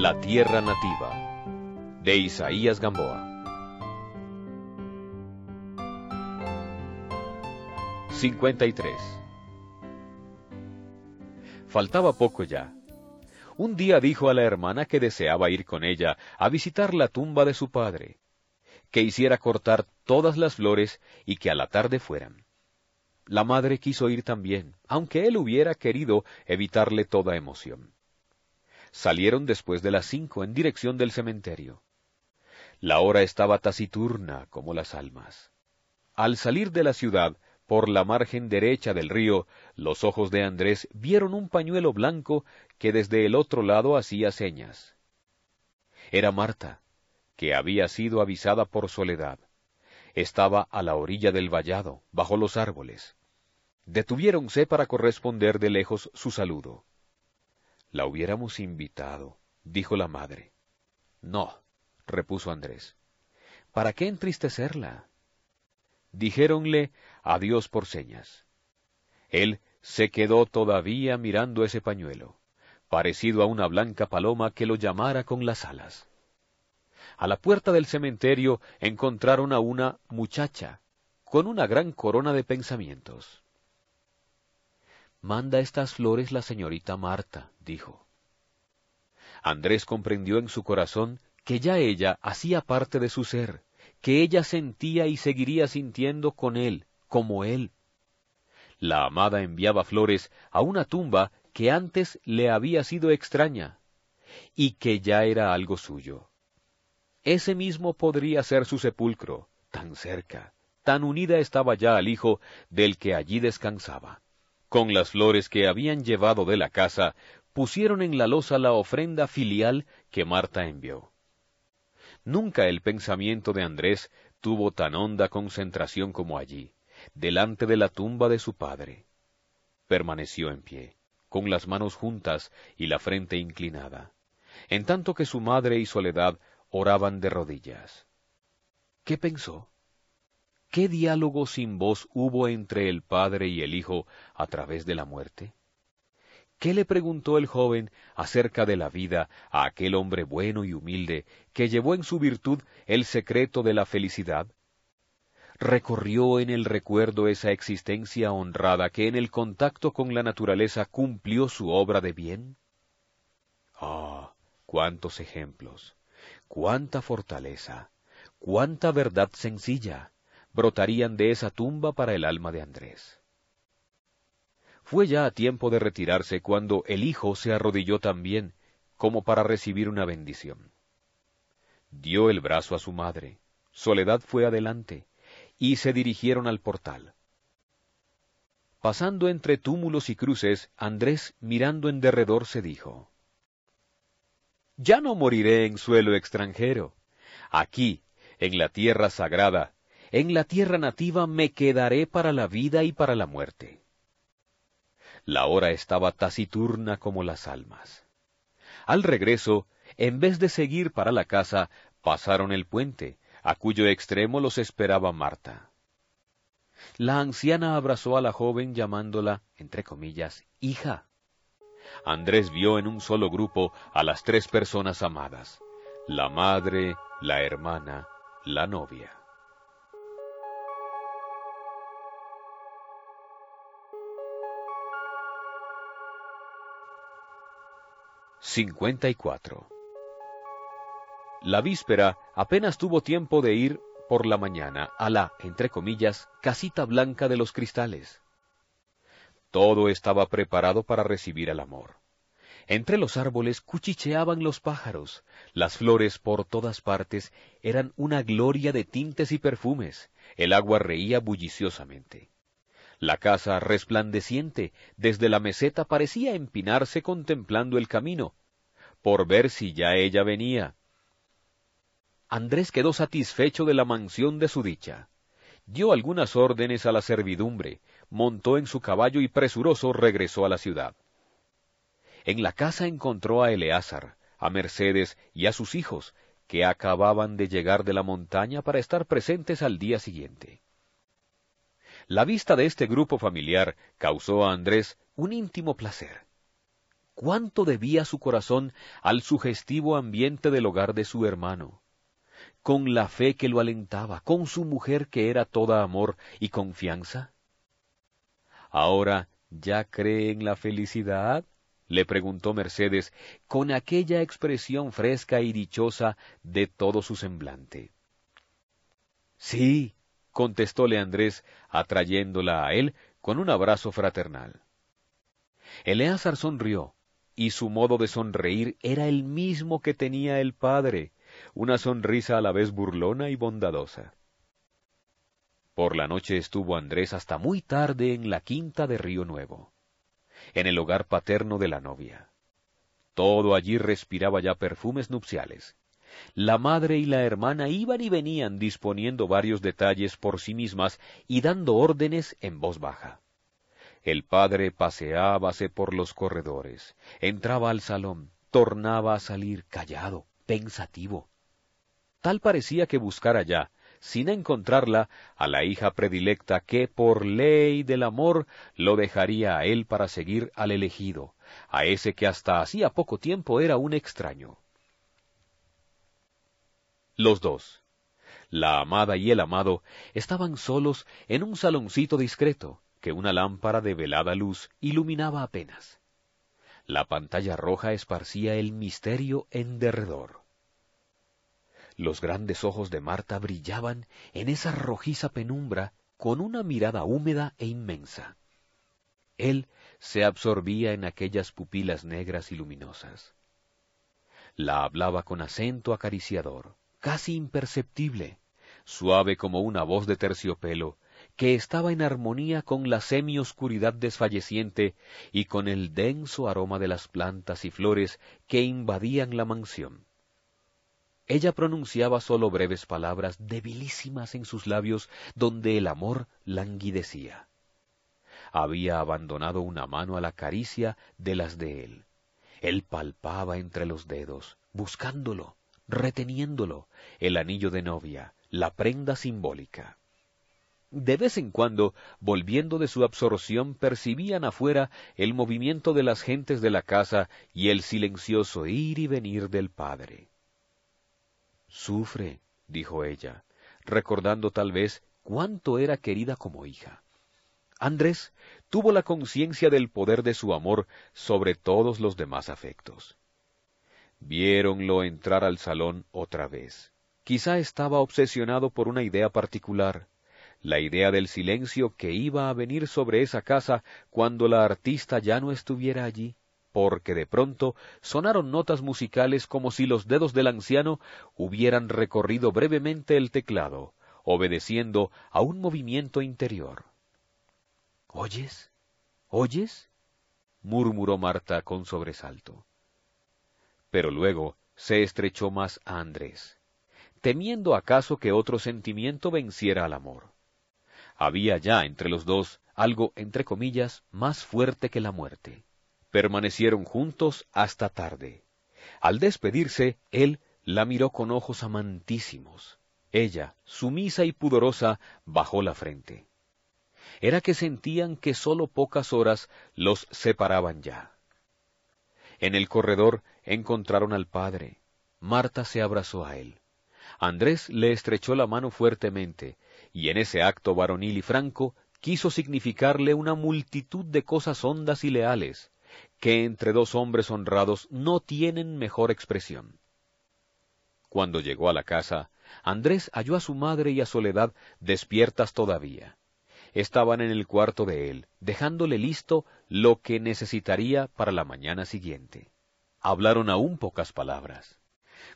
La tierra nativa de Isaías Gamboa. 53. Faltaba poco ya. Un día dijo a la hermana que deseaba ir con ella a visitar la tumba de su padre, que hiciera cortar todas las flores y que a la tarde fueran. La madre quiso ir también, aunque él hubiera querido evitarle toda emoción. Salieron después de las cinco en dirección del cementerio. La hora estaba taciturna como las almas. Al salir de la ciudad, por la margen derecha del río, los ojos de Andrés vieron un pañuelo blanco que desde el otro lado hacía señas. Era Marta, que había sido avisada por Soledad. Estaba a la orilla del vallado, bajo los árboles. Detuviéronse para corresponder de lejos su saludo. La hubiéramos invitado, dijo la madre. No, repuso Andrés. ¿Para qué entristecerla? Dijéronle adiós por señas. Él se quedó todavía mirando ese pañuelo, parecido a una blanca paloma que lo llamara con las alas. A la puerta del cementerio encontraron a una muchacha, con una gran corona de pensamientos. Manda estas flores la señorita Marta, dijo. Andrés comprendió en su corazón que ya ella hacía parte de su ser, que ella sentía y seguiría sintiendo con él, como él. La amada enviaba flores a una tumba que antes le había sido extraña, y que ya era algo suyo. Ese mismo podría ser su sepulcro, tan cerca, tan unida estaba ya al hijo del que allí descansaba. Con las flores que habían llevado de la casa, pusieron en la losa la ofrenda filial que Marta envió. Nunca el pensamiento de Andrés tuvo tan honda concentración como allí, delante de la tumba de su padre. Permaneció en pie, con las manos juntas y la frente inclinada, en tanto que su madre y Soledad oraban de rodillas. ¿Qué pensó? ¿Qué diálogo sin voz hubo entre el padre y el hijo a través de la muerte? ¿Qué le preguntó el joven acerca de la vida a aquel hombre bueno y humilde que llevó en su virtud el secreto de la felicidad? ¿Recorrió en el recuerdo esa existencia honrada que en el contacto con la naturaleza cumplió su obra de bien? Ah, cuántos ejemplos, cuánta fortaleza, cuánta verdad sencilla brotarían de esa tumba para el alma de Andrés. Fue ya a tiempo de retirarse cuando el hijo se arrodilló también, como para recibir una bendición. Dio el brazo a su madre, Soledad fue adelante, y se dirigieron al portal. Pasando entre túmulos y cruces, Andrés, mirando en derredor, se dijo, Ya no moriré en suelo extranjero. Aquí, en la tierra sagrada, en la tierra nativa me quedaré para la vida y para la muerte. La hora estaba taciturna como las almas. Al regreso, en vez de seguir para la casa, pasaron el puente, a cuyo extremo los esperaba Marta. La anciana abrazó a la joven llamándola, entre comillas, hija. Andrés vio en un solo grupo a las tres personas amadas, la madre, la hermana, la novia. 54. La víspera apenas tuvo tiempo de ir por la mañana a la, entre comillas, casita blanca de los cristales. Todo estaba preparado para recibir al amor. Entre los árboles cuchicheaban los pájaros, las flores por todas partes eran una gloria de tintes y perfumes, el agua reía bulliciosamente. La casa resplandeciente desde la meseta parecía empinarse contemplando el camino, por ver si ya ella venía. Andrés quedó satisfecho de la mansión de su dicha. Dio algunas órdenes a la servidumbre, montó en su caballo y presuroso regresó a la ciudad. En la casa encontró a Eleazar, a Mercedes y a sus hijos, que acababan de llegar de la montaña para estar presentes al día siguiente. La vista de este grupo familiar causó a Andrés un íntimo placer. cuánto debía su corazón al sugestivo ambiente del hogar de su hermano, con la fe que lo alentaba, con su mujer que era toda amor y confianza. Ahora, ¿ya cree en la felicidad? le preguntó Mercedes con aquella expresión fresca y dichosa de todo su semblante. Sí, contestóle Andrés, atrayéndola a él con un abrazo fraternal. Eleazar sonrió, y su modo de sonreír era el mismo que tenía el padre, una sonrisa a la vez burlona y bondadosa. Por la noche estuvo Andrés hasta muy tarde en la quinta de Río Nuevo, en el hogar paterno de la novia. Todo allí respiraba ya perfumes nupciales. La madre y la hermana iban y venían disponiendo varios detalles por sí mismas y dando órdenes en voz baja. El padre paseábase por los corredores, entraba al salón, tornaba a salir callado, pensativo. Tal parecía que buscara ya, sin encontrarla, a la hija predilecta que por ley del amor lo dejaría a él para seguir al elegido, a ese que hasta hacía poco tiempo era un extraño. Los dos, la amada y el amado, estaban solos en un saloncito discreto, que una lámpara de velada luz iluminaba apenas. La pantalla roja esparcía el misterio en derredor. Los grandes ojos de Marta brillaban en esa rojiza penumbra con una mirada húmeda e inmensa. Él se absorbía en aquellas pupilas negras y luminosas. La hablaba con acento acariciador, casi imperceptible, suave como una voz de terciopelo, que estaba en armonía con la semioscuridad desfalleciente y con el denso aroma de las plantas y flores que invadían la mansión. Ella pronunciaba sólo breves palabras debilísimas en sus labios donde el amor languidecía. Había abandonado una mano a la caricia de las de él. Él palpaba entre los dedos, buscándolo, reteniéndolo, el anillo de novia, la prenda simbólica. De vez en cuando, volviendo de su absorción, percibían afuera el movimiento de las gentes de la casa y el silencioso ir y venir del padre. Sufre, dijo ella, recordando tal vez cuánto era querida como hija. Andrés tuvo la conciencia del poder de su amor sobre todos los demás afectos. Viéronlo entrar al salón otra vez. Quizá estaba obsesionado por una idea particular, la idea del silencio que iba a venir sobre esa casa cuando la artista ya no estuviera allí, porque de pronto sonaron notas musicales como si los dedos del anciano hubieran recorrido brevemente el teclado, obedeciendo a un movimiento interior. ¿Oyes? ¿Oyes? murmuró Marta con sobresalto. Pero luego se estrechó más a Andrés, temiendo acaso que otro sentimiento venciera al amor. Había ya entre los dos algo, entre comillas, más fuerte que la muerte. Permanecieron juntos hasta tarde. Al despedirse, él la miró con ojos amantísimos. Ella, sumisa y pudorosa, bajó la frente. Era que sentían que sólo pocas horas los separaban ya. En el corredor encontraron al padre. Marta se abrazó a él. Andrés le estrechó la mano fuertemente, y en ese acto varonil y franco quiso significarle una multitud de cosas hondas y leales, que entre dos hombres honrados no tienen mejor expresión. Cuando llegó a la casa, Andrés halló a su madre y a Soledad despiertas todavía. Estaban en el cuarto de él, dejándole listo lo que necesitaría para la mañana siguiente. Hablaron aún pocas palabras.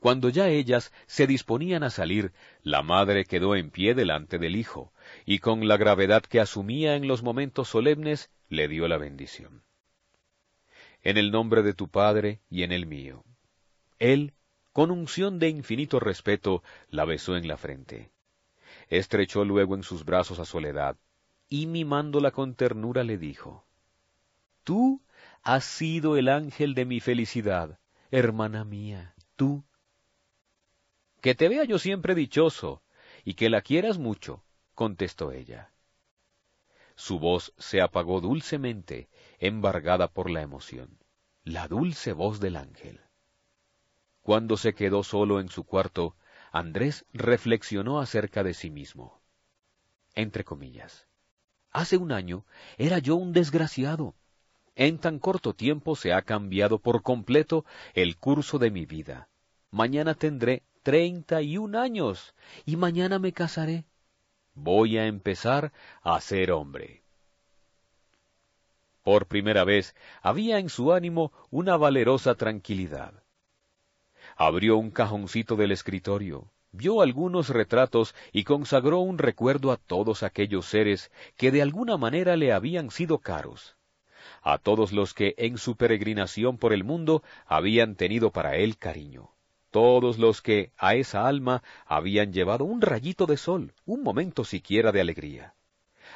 Cuando ya ellas se disponían a salir, la madre quedó en pie delante del hijo, y con la gravedad que asumía en los momentos solemnes, le dio la bendición. En el nombre de tu Padre y en el mío. Él, con unción de infinito respeto, la besó en la frente. Estrechó luego en sus brazos a Soledad, y mimándola con ternura le dijo, Tú has sido el ángel de mi felicidad, hermana mía tú. Que te vea yo siempre dichoso y que la quieras mucho, contestó ella. Su voz se apagó dulcemente, embargada por la emoción. la dulce voz del ángel. Cuando se quedó solo en su cuarto, Andrés reflexionó acerca de sí mismo. Entre comillas. Hace un año era yo un desgraciado. En tan corto tiempo se ha cambiado por completo el curso de mi vida. Mañana tendré treinta y un años y mañana me casaré. Voy a empezar a ser hombre. Por primera vez había en su ánimo una valerosa tranquilidad. Abrió un cajoncito del escritorio, vio algunos retratos y consagró un recuerdo a todos aquellos seres que de alguna manera le habían sido caros, a todos los que en su peregrinación por el mundo habían tenido para él cariño, todos los que a esa alma habían llevado un rayito de sol, un momento siquiera de alegría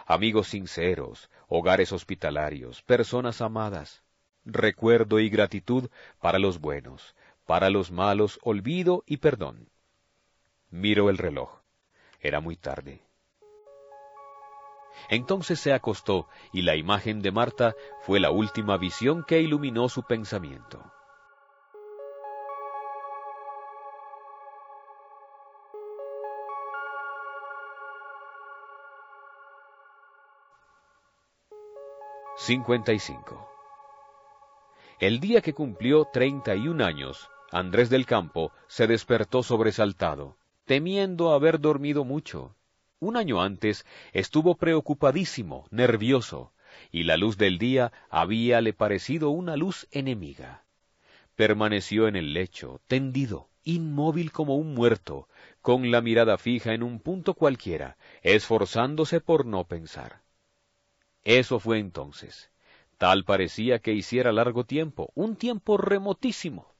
amigos sinceros, hogares hospitalarios, personas amadas, recuerdo y gratitud para los buenos, para los malos olvido y perdón. Miró el reloj. Era muy tarde. Entonces se acostó y la imagen de Marta fue la última visión que iluminó su pensamiento. 55. El día que cumplió treinta y un años, Andrés del Campo se despertó sobresaltado, temiendo haber dormido mucho. Un año antes estuvo preocupadísimo, nervioso, y la luz del día habíale parecido una luz enemiga. Permaneció en el lecho, tendido, inmóvil como un muerto, con la mirada fija en un punto cualquiera, esforzándose por no pensar. Eso fue entonces. Tal parecía que hiciera largo tiempo, un tiempo remotísimo.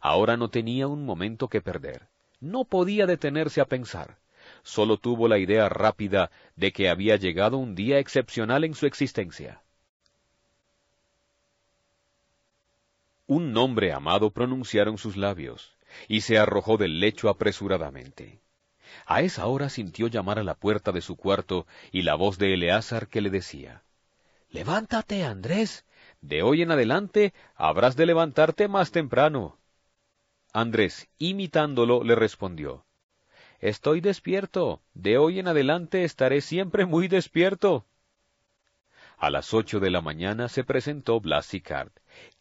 Ahora no tenía un momento que perder. No podía detenerse a pensar. Solo tuvo la idea rápida de que había llegado un día excepcional en su existencia. Un nombre amado pronunciaron sus labios, y se arrojó del lecho apresuradamente. A esa hora sintió llamar a la puerta de su cuarto y la voz de Eleazar que le decía, Levántate, Andrés. De hoy en adelante habrás de levantarte más temprano. Andrés, imitándolo, le respondió, Estoy despierto. De hoy en adelante estaré siempre muy despierto. A las ocho de la mañana se presentó Blas Sicard,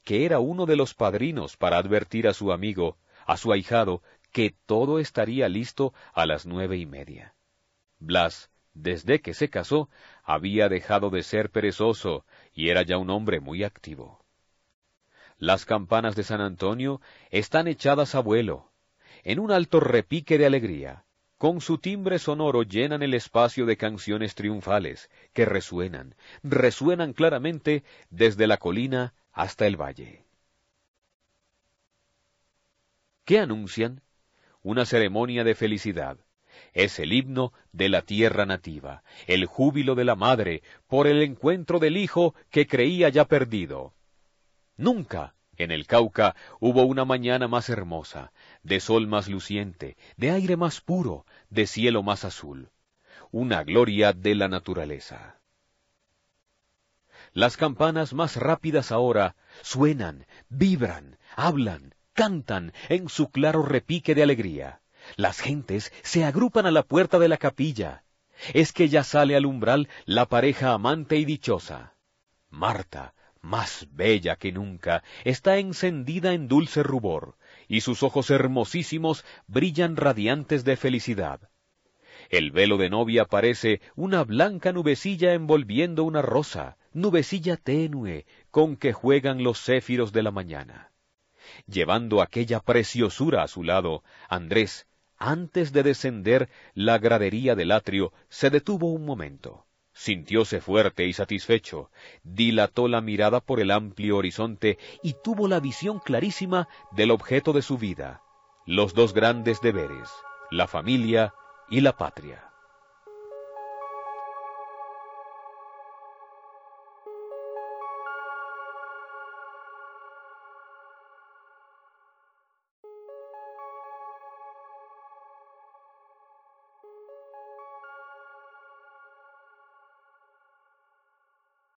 que era uno de los padrinos para advertir a su amigo, a su ahijado, que todo estaría listo a las nueve y media. Blas, desde que se casó, había dejado de ser perezoso y era ya un hombre muy activo. Las campanas de San Antonio están echadas a vuelo, en un alto repique de alegría. Con su timbre sonoro llenan el espacio de canciones triunfales que resuenan, resuenan claramente desde la colina hasta el valle. ¿Qué anuncian? una ceremonia de felicidad. Es el himno de la tierra nativa, el júbilo de la madre por el encuentro del hijo que creía ya perdido. Nunca en el Cauca hubo una mañana más hermosa, de sol más luciente, de aire más puro, de cielo más azul. Una gloria de la naturaleza. Las campanas más rápidas ahora suenan, vibran, hablan, cantan en su claro repique de alegría. Las gentes se agrupan a la puerta de la capilla. Es que ya sale al umbral la pareja amante y dichosa. Marta, más bella que nunca, está encendida en dulce rubor, y sus ojos hermosísimos brillan radiantes de felicidad. El velo de novia parece una blanca nubecilla envolviendo una rosa, nubecilla tenue con que juegan los céfiros de la mañana. Llevando aquella preciosura a su lado, Andrés, antes de descender la gradería del atrio, se detuvo un momento. Sintióse fuerte y satisfecho, dilató la mirada por el amplio horizonte y tuvo la visión clarísima del objeto de su vida, los dos grandes deberes, la familia y la patria.